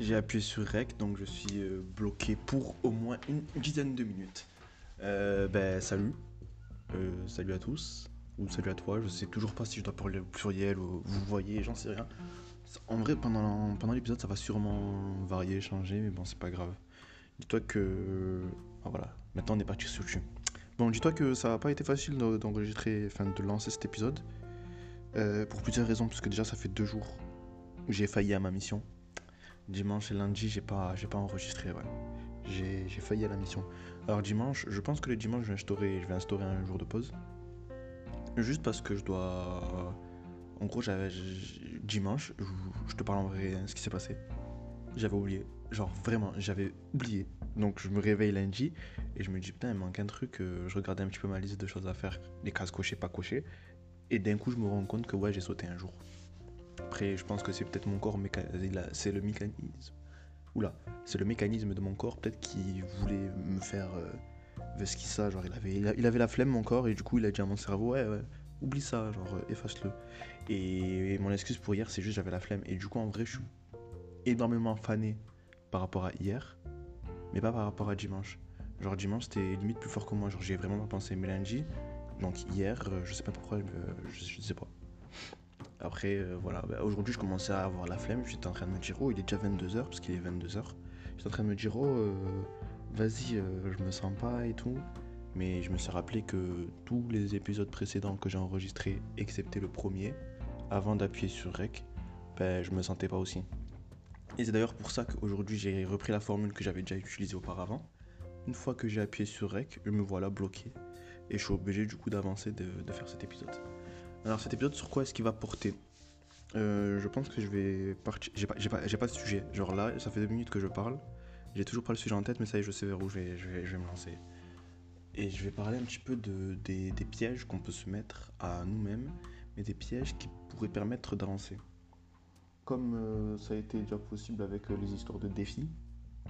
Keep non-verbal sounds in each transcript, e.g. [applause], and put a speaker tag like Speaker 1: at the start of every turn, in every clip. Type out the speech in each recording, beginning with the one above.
Speaker 1: J'ai appuyé sur REC, donc je suis euh, bloqué pour au moins une dizaine de minutes. Euh, ben, salut. Euh, salut à tous. Ou salut à toi. Je sais toujours pas si je dois parler au pluriel ou vous voyez, j'en sais rien. En vrai, pendant, l'épisode, ça va sûrement varier, changer, mais bon, c'est pas grave. Dis-toi que. Ah voilà, maintenant on est parti sur le Bon, dis-toi que ça n'a pas été facile d'enregistrer, enfin de lancer cet épisode. Pour plusieurs raisons, parce que déjà ça fait deux jours où j'ai failli à ma mission. Dimanche et lundi, j'ai pas, j'ai pas enregistré. J'ai, failli à la mission. Alors dimanche, je pense que le dimanche, je vais instaurer, un jour de pause. Juste parce que je dois... En gros, j'avais, dimanche, je, te parle en vrai ce qui s'est passé. J'avais oublié. Genre vraiment, j'avais oublié. Donc je me réveille lundi et je me dis putain, il manque un truc. Euh, je regardais un petit peu ma liste de choses à faire, les cases cochées, pas cochées. Et d'un coup, je me rends compte que ouais, j'ai sauté un jour. Après, je pense que c'est peut-être mon corps, c'est le mécanisme. Oula, c'est le mécanisme de mon corps peut-être qui voulait me faire euh, ça. Genre, il avait, il avait la flemme, mon corps, et du coup, il a dit à mon cerveau, ouais, ouais, oublie ça, genre, euh, efface-le. Et, mon excuse pour hier, c'est juste j'avais la flemme. Et du coup, en vrai, je suis énormément fané par rapport à hier, mais pas par rapport à dimanche. Genre, dimanche, c'était limite plus fort que moi. Genre, j'ai vraiment pas pensé. Mais donc hier, euh, je sais pas pourquoi, je sais pas. Après, euh, voilà, bah, aujourd'hui je commençais à avoir la flemme. J'étais en train de me dire, oh, il est déjà 22h, parce qu'il est 22h. J'étais en train de me dire, oh, euh, vas-y, euh, je me sens pas et tout. Mais je me suis rappelé que tous les épisodes précédents que j'ai enregistrés, excepté le premier, avant d'appuyer sur Rec, ben, je me sentais pas aussi. Et c'est d'ailleurs pour ça qu'aujourd'hui j'ai repris la formule que j'avais déjà utilisée auparavant. Une fois que j'ai appuyé sur Rec, je me voilà bloqué. Et je suis obligé du coup d'avancer, de faire cet épisode. Alors cet épisode sur quoi est-ce qu'il va porter? Euh, Je pense que je vais partir. J'ai pas, pas, pas, de sujet. Genre là, ça fait deux minutes que je parle. J'ai toujours pas le sujet en tête, mais ça y est, je sais vers où je vais, je vais, me lancer. Et je vais parler un petit peu de, des, pièges qu'on peut se mettre à nous-mêmes, mais des pièges qui pourraient permettre d'avancer. Comme euh, ça a été déjà possible avec euh, les histoires de défis,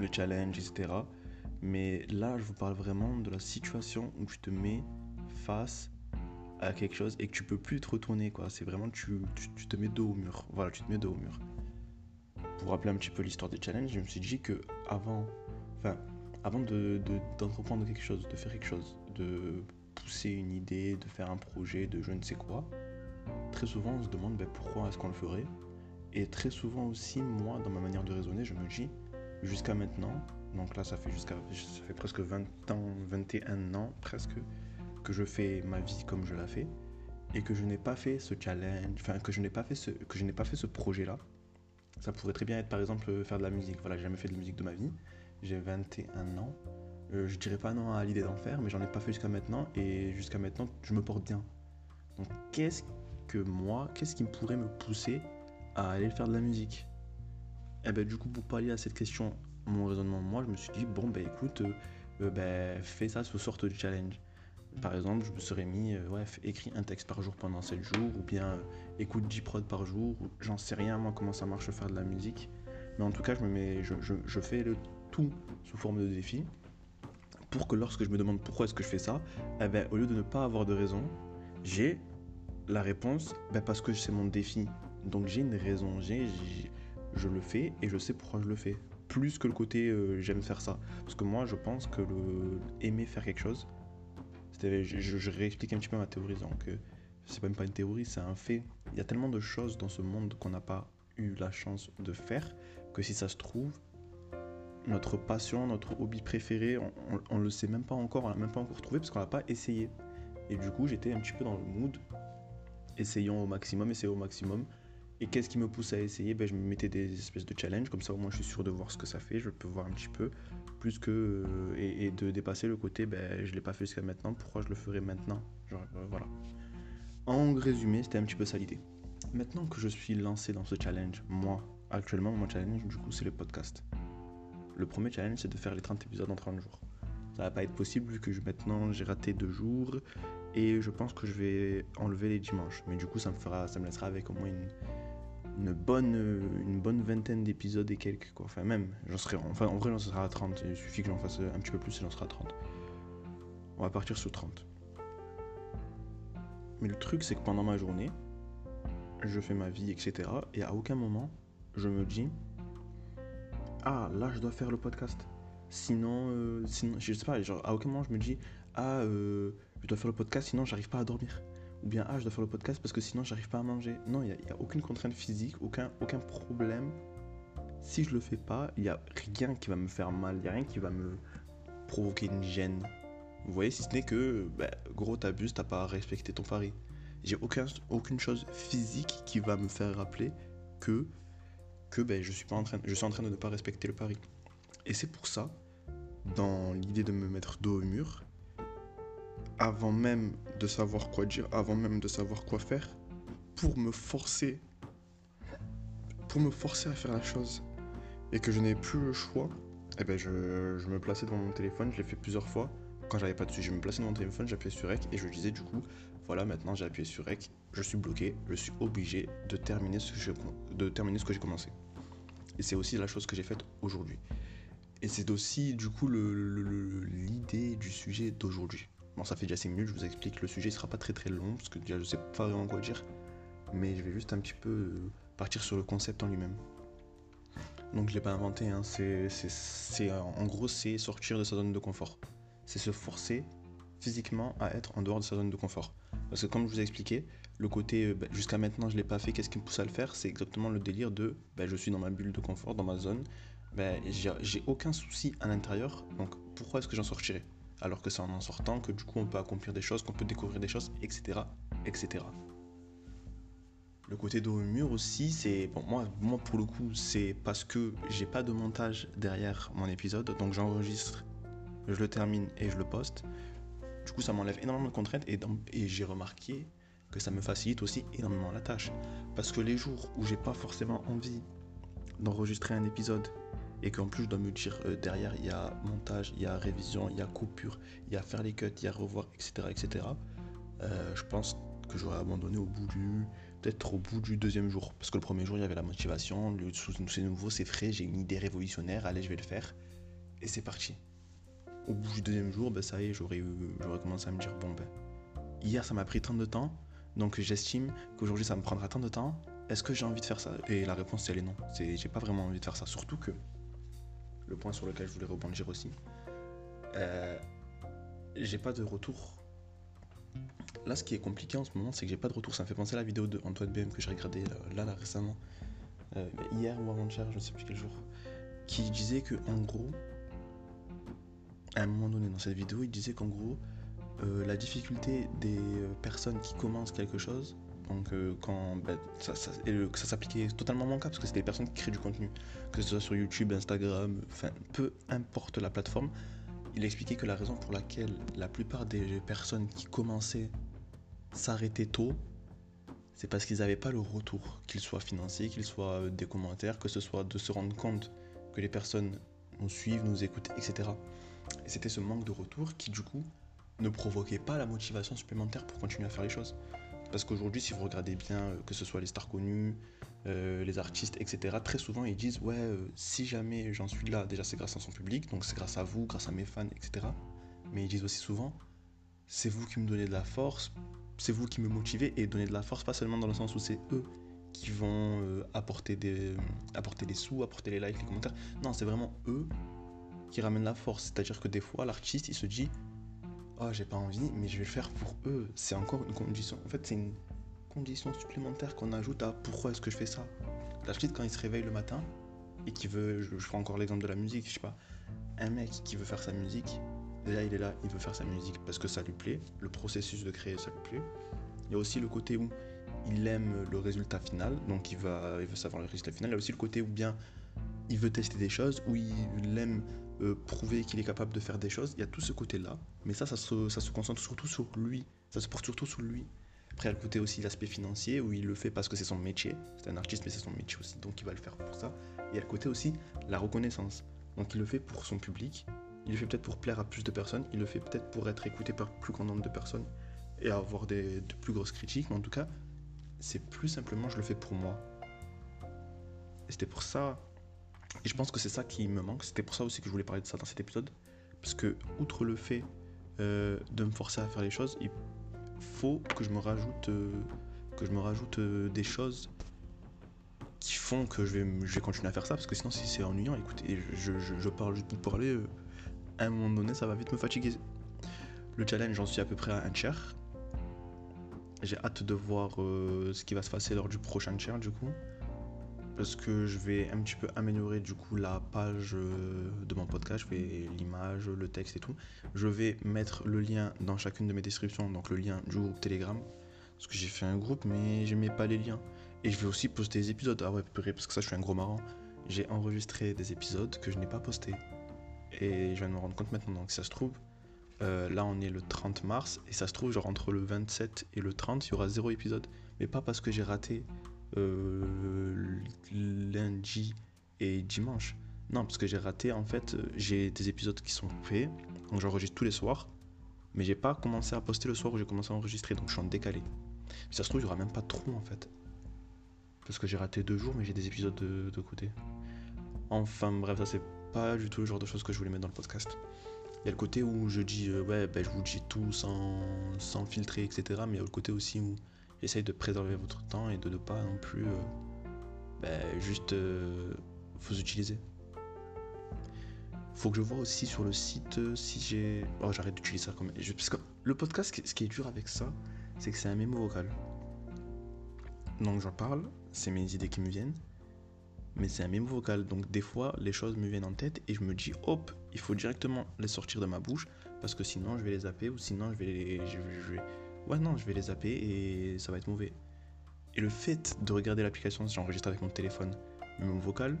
Speaker 1: le challenge, etc. Mais là, je vous parle vraiment de la situation où tu te mets face à quelque chose et que tu peux plus te retourner quoi. C'est vraiment tu, tu, te mets dos au mur. Voilà, tu te mets dos au mur. Pour rappeler un petit peu l'histoire des challenges, je me suis dit que avant, enfin, avant de, d'entreprendre quelque chose, de faire quelque chose, de pousser une idée, de faire un projet, de je ne sais quoi, très souvent on se demande ben, pourquoi est-ce qu'on le ferait? Et très souvent aussi, moi, dans ma manière de raisonner, je me dis, jusqu'à maintenant, donc là ça fait jusqu'à ça fait presque 20 ans, 21 ans presque, que je fais ma vie comme je la fais et que je n'ai pas fait ce challenge, enfin que je n'ai pas fait ce que je n'ai pas fait ce projet là. Ça pourrait très bien être par exemple faire de la musique. Voilà, j'ai jamais fait de musique de ma vie. J'ai 21 ans. Euh, je dirais pas non à l'idée d'en faire, mais j'en ai pas fait jusqu'à maintenant et jusqu'à maintenant je me porte bien. Donc qu'est-ce que moi, qu'est-ce qui pourrait me pousser à aller faire de la musique? Et eh ben du coup pour pallier à cette question, mon raisonnement moi, je me suis dit bon ben écoute, euh, euh, ben, fais ça sous sorte de challenge. Par exemple, je me serais mis, euh, ouais, écris un texte par jour pendant 7 jours, ou bien euh, écoute 10 prods par jour, ou j'en sais rien moi comment ça marche faire de la musique. Mais en tout cas, je, me mets, je, fais le tout sous forme de défi, pour que lorsque je me demande pourquoi est-ce que je fais ça, eh ben, au lieu de ne pas avoir de raison, j'ai la réponse ben, parce que c'est mon défi. Donc j'ai une raison, j'ai, je le fais et je sais pourquoi je le fais. Plus que le côté euh, j'aime faire ça. Parce que moi je pense que aimer faire quelque chose, je, réexplique un petit peu ma théorie. Donc, euh, c'est même pas une théorie, c'est un fait. Il y a tellement de choses dans ce monde qu'on n'a pas eu la chance de faire que si ça se trouve, notre passion, notre hobby préféré, on, le sait même pas encore, on l'a même pas encore trouvé parce qu'on l'a pas essayé. Et du coup, j'étais un petit peu dans le mood, essayons au maximum, essayons au maximum. Et qu'est-ce qui me pousse à essayer? Ben, Je me mettais des espèces de challenges, comme ça au moins je suis sûr de voir ce que ça fait, je peux voir un petit peu, plus que. Euh, et, de dépasser le côté, ben, je ne l'ai pas fait jusqu'à maintenant, pourquoi je le ferai maintenant? Genre, euh, voilà. En résumé, c'était un petit peu ça l'idée. Maintenant que je suis lancé dans ce challenge, moi, actuellement, mon challenge, du coup, c'est le podcast. Le premier challenge, c'est de faire les 30 épisodes en 30 jours. Ça va pas être possible vu que maintenant j'ai raté deux jours et je pense que je vais enlever les dimanches. Mais du coup, ça me fera, ça me laissera avec au moins une, une bonne, une bonne vingtaine d'épisodes et quelques. Quoi. Enfin, même, j'en serai, enfin, en vrai, j'en serai à 30. Il suffit que j'en fasse un petit peu plus et j'en serai à 30. On va partir sur 30. Mais le truc, c'est que pendant ma journée, je fais ma vie, etc. Et à aucun moment, je me dis, ah, là, je dois faire le podcast. Sinon, euh, sinon je sais pas, à aucun moment je me dis, ah, euh, je dois faire le podcast, sinon j'arrive pas à dormir. Ou bien, ah, je dois faire le podcast parce que sinon j'arrive pas à manger. Non, il n'y a, aucune contrainte physique, aucun, aucun problème. Si je le fais pas, il n'y a rien qui va me faire mal, il n'y a rien qui va me provoquer une gêne. Vous voyez, si ce n'est que, bah, gros, t'abuses, t'as pas respecté ton pari. J'ai aucun, aucune chose physique qui va me faire rappeler que, que ben, je, suis pas en train, je suis en train de ne pas respecter le pari. Et c'est pour ça, dans l'idée de me mettre dos au mur, avant même de savoir quoi dire, avant même de savoir quoi faire, pour me forcer, pour me forcer à faire la chose, et que je n'ai plus le choix, eh ben je, me plaçais devant mon téléphone, je l'ai fait plusieurs fois. Quand j'avais pas de sujet, je me plaçais devant mon téléphone, j'appuyais sur REC et je disais du coup, voilà, maintenant j'ai appuyé sur REC, je suis bloqué, je suis obligé de terminer ce que, je, de terminer ce que j'ai commencé. Et c'est aussi la chose que j'ai faite aujourd'hui. Et c'est aussi du coup l'idée du sujet d'aujourd'hui. Bon, ça fait déjà 5 minutes, je vous explique. Le sujet ne sera pas très très long parce que déjà je sais pas vraiment quoi dire. Mais je vais juste un petit peu euh, partir sur le concept en lui-même. Donc je l'ai pas inventé, hein. c'est, en gros c'est sortir de sa zone de confort. C'est se forcer physiquement à être en dehors de sa zone de confort. Parce que comme je vous ai expliqué, le côté euh, bah, jusqu'à maintenant je l'ai pas fait, qu'est-ce qui me pousse à le faire? C'est exactement le délire de bah, je suis dans ma bulle de confort, dans ma zone, bah, j'ai aucun souci à l'intérieur, donc pourquoi est-ce que j'en sortirais? Alors que c'est en en sortant que du coup on peut accomplir des choses, qu'on peut découvrir des choses, etc. etc. Le côté dos au mur aussi, c'est. Bon, moi, moi, pour le coup, c'est parce que j'ai pas de montage derrière mon épisode, donc j'enregistre, je le termine et je le poste. Du coup, ça m'enlève énormément de contraintes et, et j'ai remarqué que ça me facilite aussi énormément la tâche. Parce que les jours où j'ai pas forcément envie d'enregistrer un épisode et qu'en plus je dois me dire euh, derrière il y a montage, il y a révision, il y a coupure, il y a faire les cuts, il y a revoir, etc. etc. Euh, je pense que j'aurais abandonné au bout du peut-être au bout du deuxième jour. Parce que le premier jour, il y avait la motivation, c'est nouveau, c'est frais, j'ai une idée révolutionnaire, allez, je vais le faire. Et c'est parti. Au bout du deuxième jour, ben, ça y est, j'aurais commencé à me dire, bon, ben, hier, ça m'a pris tant de temps, donc j'estime qu'aujourd'hui, ça me prendra tant de temps. Est-ce que j'ai envie de faire ça? Et la réponse, elle est non. J'ai pas vraiment envie de faire ça. Surtout que, point sur lequel je voulais rebondir aussi, euh, j'ai pas de retour. Là, ce qui est compliqué en ce moment, c'est que j'ai pas de retour. Ça me fait penser à la vidéo de Antoine BM que j'ai regardé euh, là, là, récemment, euh, hier ou avant-hier, je ne sais plus quel jour, qui disait que en gros, à un moment donné dans cette vidéo, il disait qu'en gros, la difficulté des personnes qui commencent quelque chose, donc quand ben, ça, s'appliquait totalement à mon cas, parce que c'est des personnes qui créent du contenu, que ce soit sur YouTube, Instagram, enfin peu importe la plateforme, il expliquait que la raison pour laquelle la plupart des personnes qui commençaient s'arrêtaient tôt, c'est parce qu'ils n'avaient pas le retour, qu'il soit financier, qu'il soit euh, des commentaires, que ce soit de se rendre compte que les personnes nous suivent, nous écoutent, etc. Et c'était ce manque de retour qui, du coup, ne provoquait pas la motivation supplémentaire pour continuer à faire les choses. Parce qu'aujourd'hui, si vous regardez bien, euh, que ce soit les stars connus, euh, les artistes, etc., très souvent ils disent Ouais, euh, si jamais j'en suis là, déjà c'est grâce à son public, donc c'est grâce à vous, grâce à mes fans, etc. Mais ils disent aussi souvent C'est vous qui me donnez de la force, c'est vous qui me motivez, et donner de la force, pas seulement dans le sens où c'est eux qui vont apporter, des, apporter des sous, apporter les likes, les commentaires. Non, c'est vraiment eux qui ramènent la force. C'est-à-dire que des fois, l'artiste, il se dit oh j'ai pas envie, mais je vais le faire pour eux. C'est encore une condition. En fait, c'est une condition supplémentaire qu'on ajoute à pourquoi est-ce que je fais ça. L'artiste, quand il se réveille le matin et qui veut, je, je prends encore l'exemple de la musique, je sais pas, un mec qui veut faire sa musique, déjà il est là, il veut faire sa musique parce que ça lui plaît, le processus de créer ça lui plaît. Il y a aussi le côté où il aime le résultat final, donc il va, il veut savoir le résultat final. Il y a aussi le côté où bien il veut tester des choses, où il aime euh, prouver qu'il est capable de faire des choses. Il y a tout ce côté-là, mais ça, ça se, concentre surtout sur lui. Ça se porte surtout sur lui. Après, il y a le côté aussi l'aspect financier, où il le fait parce que c'est son métier. C'est un artiste, mais c'est son métier aussi, donc il va le faire pour ça. Et il y a le côté aussi la reconnaissance. Donc il le fait pour son public. Il le fait peut-être pour plaire à plus de personnes. Il le fait peut-être pour être écouté par plus grand nombre de personnes et avoir des, de plus grosses critiques. Mais en tout cas, c'est plus simplement je le fais pour moi. Et c'était pour ça et je pense que c'est ça qui me manque. C'était pour ça aussi que je voulais parler de ça dans cet épisode. Parce que, outre le fait euh, de me forcer à faire les choses, il faut que je me rajoute, euh, que je me rajoute euh, des choses qui font que je vais, je vais continuer à faire ça, parce que sinon, si c'est ennuyant, écoutez, je, je, je parle juste pour parler, à un moment donné, ça va vite me fatiguer. Le challenge, j'en suis à peu près à un tiers. J'ai hâte de voir ce qui va se passer lors du prochain tiers, du coup. Parce que je vais un petit peu améliorer, du coup, la page euh, de mon podcast. Je vais l'image, le texte et tout. Je vais mettre le lien dans chacune de mes descriptions, donc le lien du groupe Telegram. Parce que j'ai fait un groupe, mais j'aimais pas les liens. Et je vais aussi poster des épisodes. Ah ouais, parce que ça, je suis un gros marrant. J'ai enregistré des épisodes que je n'ai pas postés. Et je viens de me rendre compte maintenant. Donc, ça se trouve, euh, là, on est le 30 mars. Et ça se trouve, genre entre le 27 et le 30, il y aura zéro épisode. Mais pas parce que j'ai raté euh, lundi et dimanche. Non, parce que j'ai raté, en fait, j'ai des épisodes qui sont faits. Donc, j'enregistre tous les soirs. Mais j'ai pas commencé à poster le soir où j'ai commencé à enregistrer. Donc, je suis en décalé. ça se trouve, il y aura même pas de trou, en fait. Parce que j'ai raté deux jours, mais j'ai des épisodes de, de côté. Enfin, bref, ça, c'est pas du tout le genre de choses que je voulais mettre dans le podcast. Il y a le côté où je dis, euh, ouais, ben, je vous dis tout sans, sans filtrer, etc. Mais il y a le côté aussi où j'essaye de préserver votre temps et de ne pas non plus euh, ben, juste euh, vous utiliser. Faut que je vois aussi sur le site euh, si j'ai. Oh, j'arrête d'utiliser ça comme. Parce que le podcast, ce qui est dur avec ça, c'est que c'est un mémo vocal. Donc j'en parle, c'est mes idées qui me viennent, mais c'est un mémo vocal. Donc des fois, les choses me viennent en tête et je me dis, hop, il faut directement les sortir de ma bouche parce que sinon je vais les zapper ou sinon je vais les. je vais- Ouais, non, je vais les zapper et ça va être mauvais. Et le fait de regarder l'application j'enregistre avec mon téléphone, mémo vocal,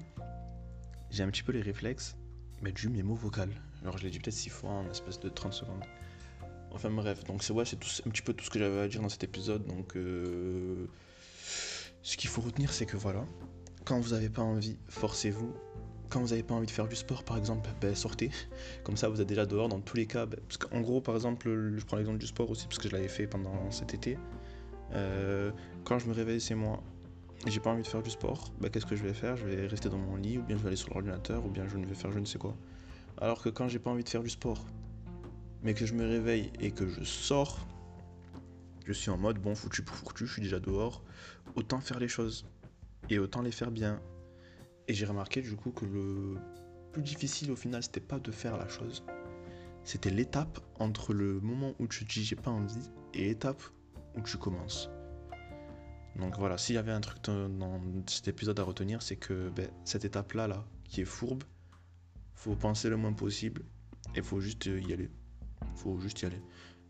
Speaker 1: j'ai un petit peu les réflexes, mais du mémo vocal. Alors je l'ai dit peut-être six fois en espèce de 30 secondes. Enfin bref, donc c'est ouais, c'est un petit peu tout ce que j'avais à dire dans cet épisode. Donc euh, ce qu'il faut retenir, c'est que voilà, quand vous n'avez pas envie, forcez-vous. Quand vous n'avez pas envie de faire du sport, par exemple, ben, sortez. Comme ça, vous êtes déjà dehors. Dans tous les cas, ben, parce qu'en gros, par exemple, le- je prends l'exemple du sport aussi, parce que je l'avais fait pendant cet été. Euh, quand je me réveille, c'est moi. J'ai pas envie de faire du sport. ben, Qu'est-ce que je vais faire? Je vais rester dans mon lit, ou bien je vais aller sur l'ordinateur, ou bien je ne vais faire je ne sais quoi. Alors que quand j'ai pas envie de faire du sport, mais que je me réveille et que je sors, je suis en mode bon, foutu pour foutu, je suis déjà dehors. Autant faire les choses et autant les faire bien. Et j'ai remarqué du coup que le plus difficile au final, c'était pas de faire la chose, c'était l'étape entre le moment où tu te dis j'ai pas envie et l'étape où tu commences. Donc voilà, s'il y avait un truc dans cet épisode à retenir, c'est que ben, cette étape-là, là, qui est fourbe, faut penser le moins possible et faut juste y aller. Faut juste y aller.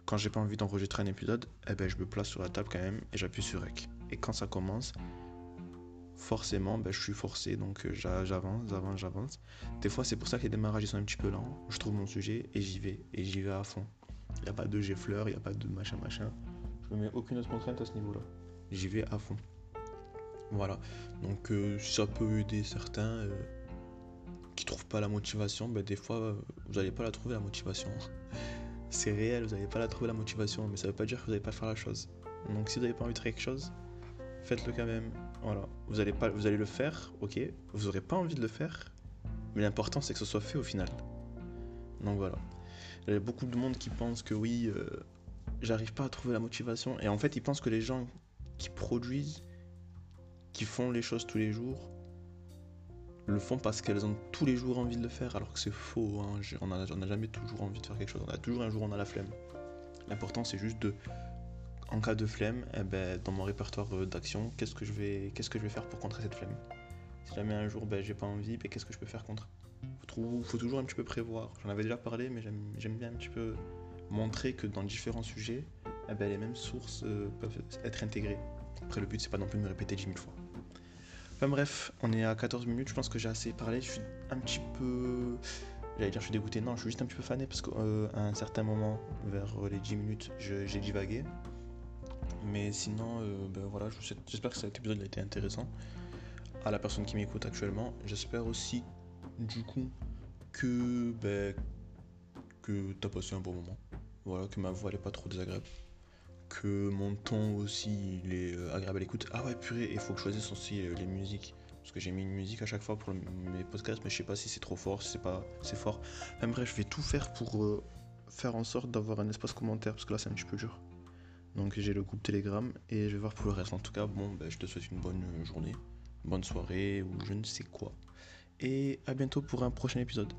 Speaker 1: Quand j'ai pas envie d'enregistrer un épisode, eh ben, je me place sur la table quand même et j'appuie sur REC. Et quand ça commence, forcément, ben, je suis forcé, donc euh, j'a- j'avance, j'avance, j'avance. Des fois, c'est pour ça que les démarrages sont un petit peu lents. Je trouve mon sujet et j'y vais, et j'y vais à fond. Il n'y a pas de j'ai fleur, il n'y a pas de machin, machin. Je me mets aucune autre contrainte à ce niveau-là. J'y vais à fond. Voilà. Donc, euh, ça peut aider certains euh, qui trouvent pas la motivation, ben, des fois, vous n'allez pas la trouver la motivation. [laughs] C'est réel, vous n'allez pas la trouver la motivation, mais ça veut pas dire que vous n'allez pas faire la chose. Donc, si vous n'avez pas envie de faire quelque chose, faites-le quand même. Voilà. Vous allez, pas, vous allez le faire, ok. Vous n'aurez pas envie de le faire, mais l'important c'est que ce soit fait au final. Donc voilà. Il y a beaucoup de monde qui pense que oui, euh, j'arrive pas à trouver la motivation. Et en fait, ils pensent que les gens qui produisent, qui font les choses tous les jours, le font parce qu'elles ont tous les jours envie de le faire, alors que c'est faux. hein. On n'a jamais toujours envie de faire quelque chose. On a toujours un jour on a la flemme. L'important c'est juste de en cas de flemme, eh ben, dans mon répertoire euh, d'action, qu'est-ce que je vais, que je vais faire pour contrer cette flemme? Si jamais un jour ben, j'ai pas envie, ben, qu'est-ce que je peux faire contre? Faut, faut toujours un petit peu prévoir. J'en avais déjà parlé, mais j'aime bien un petit peu montrer que dans différents sujets, eh ben, les mêmes sources euh, peuvent être intégrées. Après, le but c'est pas non plus de me répéter 10 000 fois. Enfin bref, on est à 14 minutes, je pense que j'ai assez parlé. Je suis un petit peu. J'allais dire, je suis dégoûté. Non, je suis juste un petit peu fané parce qu'à un certain moment, vers euh, les 10 minutes, j'ai divagué. Mais sinon, euh, ben voilà, j'espère que cet épisode a été intéressant à la personne qui m'écoute actuellement. J'espère aussi, du coup, que, ben, que t'as passé un bon moment. Voilà, que ma voix n'est pas trop désagréable. Que mon ton aussi, il est euh, agréable à l'écoute. Ah ouais, purée, il faut que je choisisse aussi euh, les musiques. Parce que j'ai mis une musique à chaque fois pour mes podcasts, mais je sais pas si c'est trop fort, si c'est pas c'est fort. Enfin je vais tout faire pour faire en sorte d'avoir un espace commentaire, parce que là c'est un petit peu dur. Donc j'ai le groupe Telegram et je vais voir pour le reste. En tout cas, bon, bah, je te souhaite une bonne euh, journée, bonne soirée ou je ne sais quoi. Et à bientôt pour un prochain épisode.